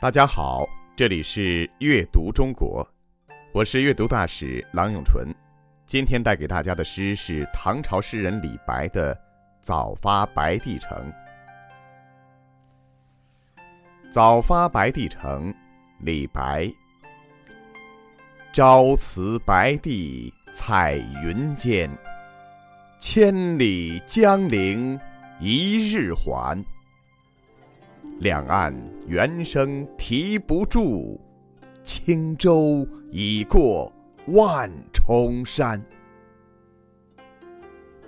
大家好，这里是阅读中国，我是阅读大使郎永淳。今天带给大家的诗是唐朝诗人李白的《早发白帝城》。早发白帝城，李白。朝辞白帝彩云间，千里江陵一日还。两岸猿声啼不住，轻舟已过万重山。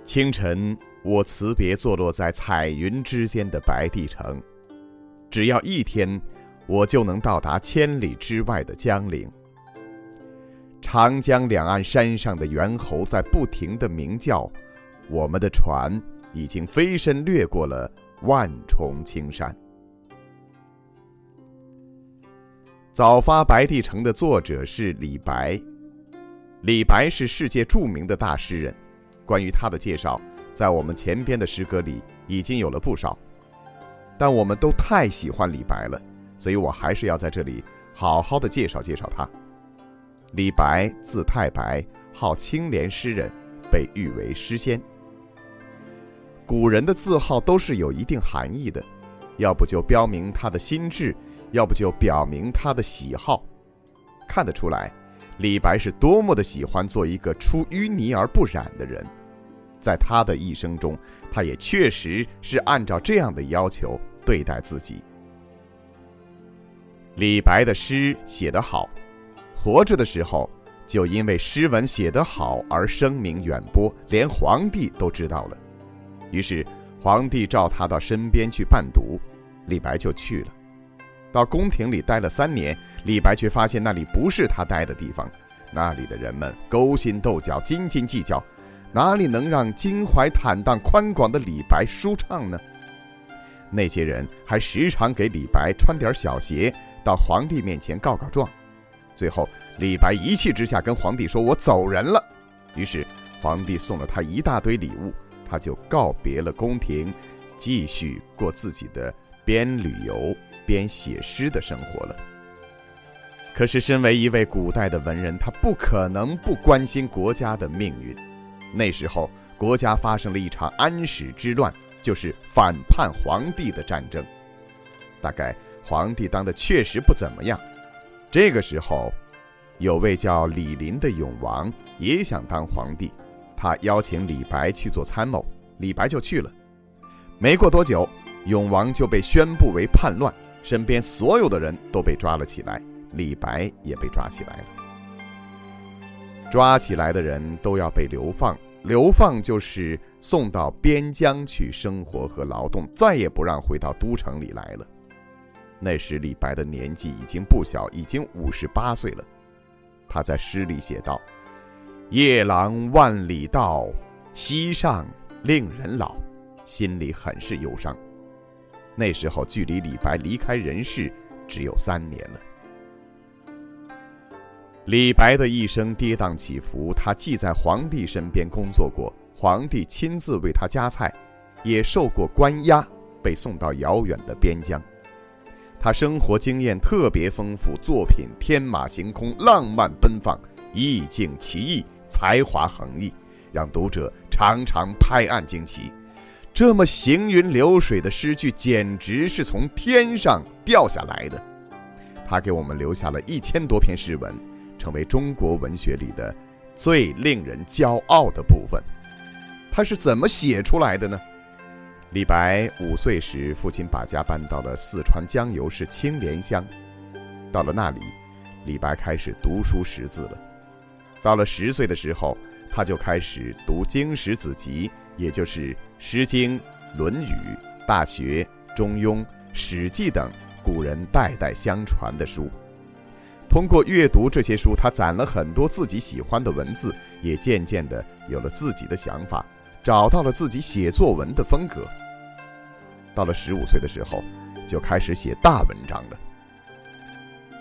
清晨，我辞别坐落在彩云之间的白帝城，只要一天，我就能到达千里之外的江陵。长江两岸山上的猿猴在不停的鸣叫，我们的船已经飞身掠过了万重青山。早发白帝城的作者是李白。李白是世界著名的大诗人，关于他的介绍，在我们前边的诗歌里已经有了不少。但我们都太喜欢李白了，所以我还是要在这里好好的介绍介绍他。李白字太白，号青莲诗人，被誉为诗仙。古人的字号都是有一定含义的，要不就标明他的心智。要不就表明他的喜好，看得出来，李白是多么的喜欢做一个出淤泥而不染的人。在他的一生中，他也确实是按照这样的要求对待自己。李白的诗写得好，活着的时候就因为诗文写得好而声名远播，连皇帝都知道了。于是皇帝召他到身边去伴读，李白就去了。到宫廷里待了三年，李白却发现那里不是他待的地方，那里的人们勾心斗角、斤斤计较，哪里能让襟怀坦荡、宽广的李白舒畅呢？那些人还时常给李白穿点小鞋，到皇帝面前告告状。最后，李白一气之下跟皇帝说：“我走人了。”于是，皇帝送了他一大堆礼物，他就告别了宫廷，继续过自己的边旅游。边写诗的生活了。可是，身为一位古代的文人，他不可能不关心国家的命运。那时候，国家发生了一场安史之乱，就是反叛皇帝的战争。大概皇帝当的确实不怎么样。这个时候，有位叫李林的永王也想当皇帝，他邀请李白去做参谋，李白就去了。没过多久，永王就被宣布为叛乱。身边所有的人都被抓了起来，李白也被抓起来了。抓起来的人都要被流放，流放就是送到边疆去生活和劳动，再也不让回到都城里来了。那时李白的年纪已经不小，已经五十八岁了。他在诗里写道：“夜郎万里道，西上令人老。”心里很是忧伤。那时候，距离李白离开人世只有三年了。李白的一生跌宕起伏，他既在皇帝身边工作过，皇帝亲自为他夹菜，也受过关押，被送到遥远的边疆。他生活经验特别丰富，作品天马行空、浪漫奔放、意境奇异、才华横溢，让读者常常拍案惊奇。这么行云流水的诗句，简直是从天上掉下来的。他给我们留下了一千多篇诗文，成为中国文学里的最令人骄傲的部分。他是怎么写出来的呢？李白五岁时，父亲把家搬到了四川江油市青莲乡。到了那里，李白开始读书识字了。到了十岁的时候，他就开始读经史子集。也就是《诗经》《论语》《大学》《中庸》《史记》等古人代代相传的书。通过阅读这些书，他攒了很多自己喜欢的文字，也渐渐的有了自己的想法，找到了自己写作文的风格。到了十五岁的时候，就开始写大文章了。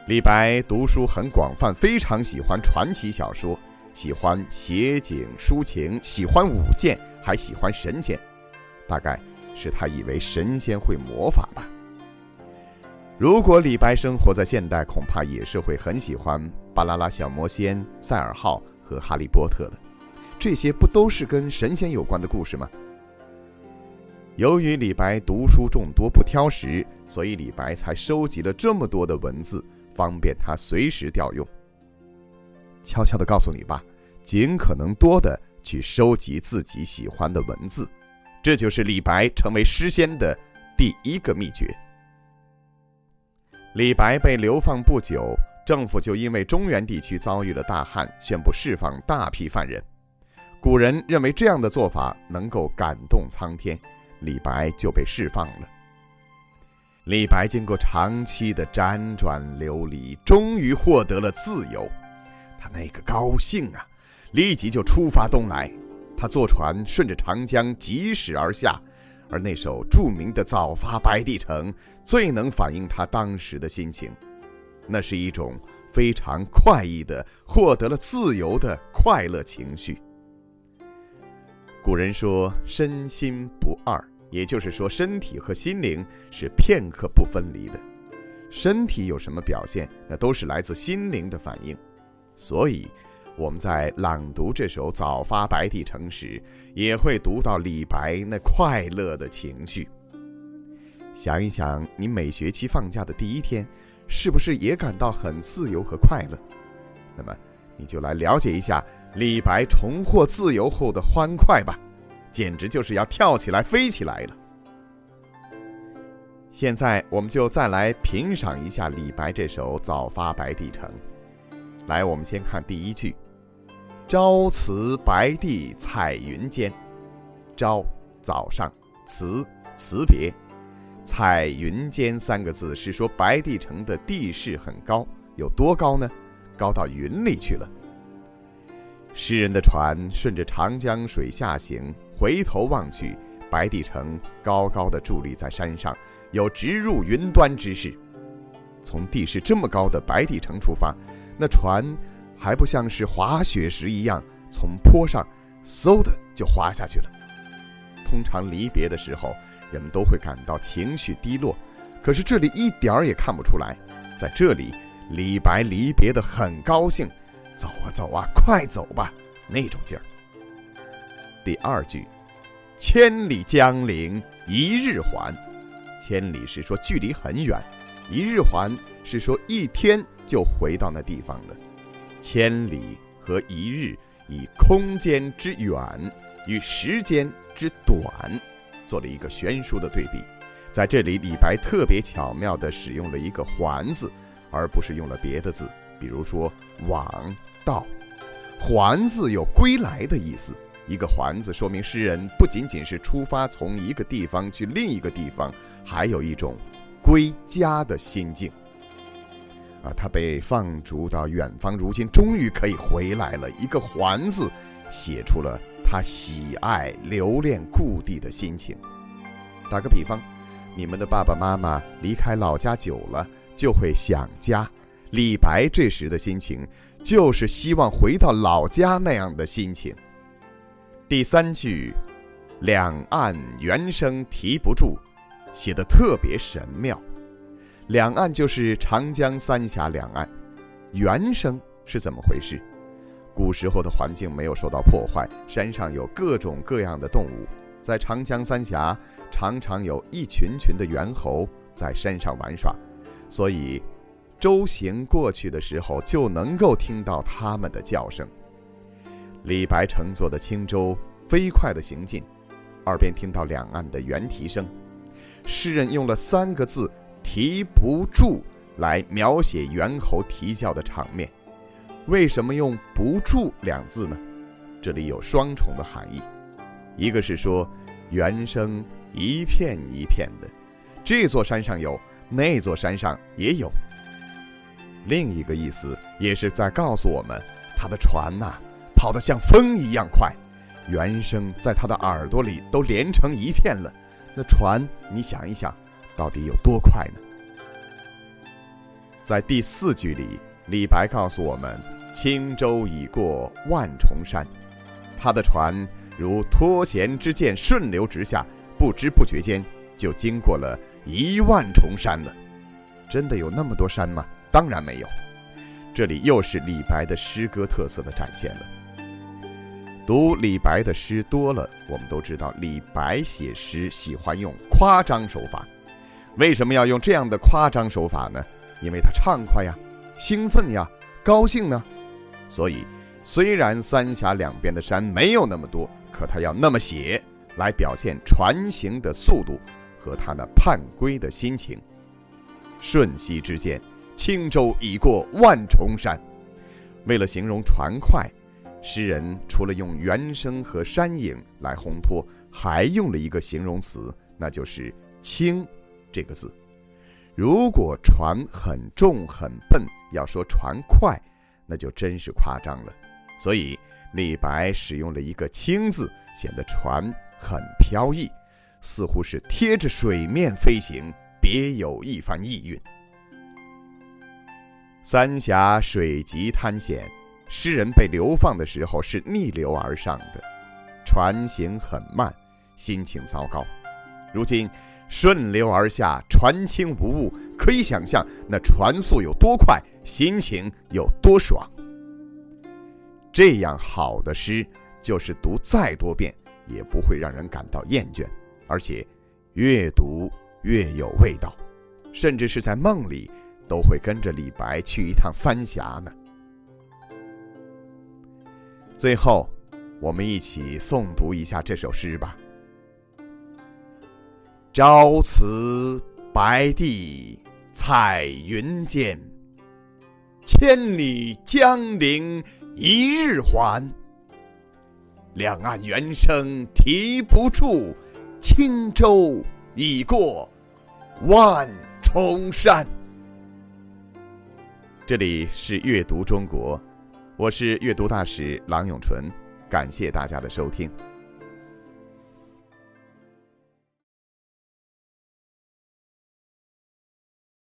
李白读书很广泛，非常喜欢传奇小说。喜欢写景抒情，喜欢舞剑，还喜欢神仙，大概是他以为神仙会魔法吧。如果李白生活在现代，恐怕也是会很喜欢《巴啦啦小魔仙》《赛尔号》和《哈利波特》的。这些不都是跟神仙有关的故事吗？由于李白读书众多不挑食，所以李白才收集了这么多的文字，方便他随时调用。悄悄地告诉你吧，尽可能多的去收集自己喜欢的文字，这就是李白成为诗仙的第一个秘诀。李白被流放不久，政府就因为中原地区遭遇了大旱，宣布释放大批犯人。古人认为这样的做法能够感动苍天，李白就被释放了。李白经过长期的辗转流离，终于获得了自由，他那个高兴啊！立即就出发东来，他坐船顺着长江疾驶而下。而那首著名的《早发白帝城》最能反映他当时的心情，那是一种非常快意的获得了自由的快乐情绪。古人说“身心不二”，也就是说，身体和心灵是片刻不分离的。身体有什么表现，那都是来自心灵的反应，所以。我们在朗读这首《早发白帝城》时，也会读到李白那快乐的情绪。想一想，你每学期放假的第一天，是不是也感到很自由和快乐？那么，你就来了解一下李白重获自由后的欢快吧，简直就是要跳起来飞起来了。现在，我们就再来品赏一下李白这首《早发白帝城》。来，我们先看第一句。朝辞白帝彩云间，朝早上，辞辞别，彩云间三个字是说白帝城的地势很高，有多高呢？高到云里去了。诗人的船顺着长江水下行，回头望去，白帝城高高的伫立在山上，有直入云端之势。从地势这么高的白帝城出发，那船。还不像是滑雪时一样，从坡上嗖的就滑下去了。通常离别的时候，人们都会感到情绪低落，可是这里一点儿也看不出来。在这里，李白离别的很高兴，走啊走啊，快走吧，那种劲儿。第二句，千里江陵一日还，千里是说距离很远，一日还是说一天就回到那地方了。千里和一日，以空间之远与时间之短做了一个悬殊的对比。在这里，李白特别巧妙地使用了一个“还”字，而不是用了别的字，比如说“往”“到”。还字有归来的意思，一个“还”字说明诗人不仅仅是出发从一个地方去另一个地方，还有一种归家的心境。啊，他被放逐到远方，如今终于可以回来了。一个“还”字，写出了他喜爱、留恋故地的心情。打个比方，你们的爸爸妈妈离开老家久了，就会想家。李白这时的心情，就是希望回到老家那样的心情。第三句，“两岸猿声啼不住”，写的特别神妙。两岸就是长江三峡两岸，原声是怎么回事？古时候的环境没有受到破坏，山上有各种各样的动物，在长江三峡常常有一群群的猿猴在山上玩耍，所以舟行过去的时候就能够听到它们的叫声。李白乘坐的轻舟飞快地行进，耳边听到两岸的猿啼声，诗人用了三个字。啼不住来描写猿猴啼叫的场面，为什么用“不住”两字呢？这里有双重的含义，一个是说猿声一片一片的，这座山上有，那座山上也有；另一个意思也是在告诉我们，他的船呐跑得像风一样快，猿声在他的耳朵里都连成一片了。那船，你想一想。到底有多快呢？在第四句里，李白告诉我们：“轻舟已过万重山。”他的船如脱弦之箭，顺流直下，不知不觉间就经过了一万重山了。真的有那么多山吗？当然没有。这里又是李白的诗歌特色的展现了。读李白的诗多了，我们都知道李白写诗喜欢用夸张手法。为什么要用这样的夸张手法呢？因为他畅快呀，兴奋呀，高兴呢。所以，虽然三峡两边的山没有那么多，可他要那么写，来表现船行的速度和他那盼归的心情。瞬息之间。轻舟已过万重山，为了形容船快，诗人除了用原声和山影来烘托，还用了一个形容词，那就是“轻”这个字。如果船很重很笨，要说船快，那就真是夸张了。所以李白使用了一个“轻”字，显得船很飘逸，似乎是贴着水面飞行，别有一番意蕴。三峡水急滩险，诗人被流放的时候是逆流而上的，船行很慢，心情糟糕。如今顺流而下，船轻无物，可以想象那船速有多快，心情有多爽。这样好的诗，就是读再多遍也不会让人感到厌倦，而且越读越有味道，甚至是在梦里。都会跟着李白去一趟三峡呢。最后，我们一起诵读一下这首诗吧。朝辞白帝彩云间，千里江陵一日还。两岸猿声啼不住，轻舟已过万重山。这里是阅读中国，我是阅读大使郎永淳，感谢大家的收听。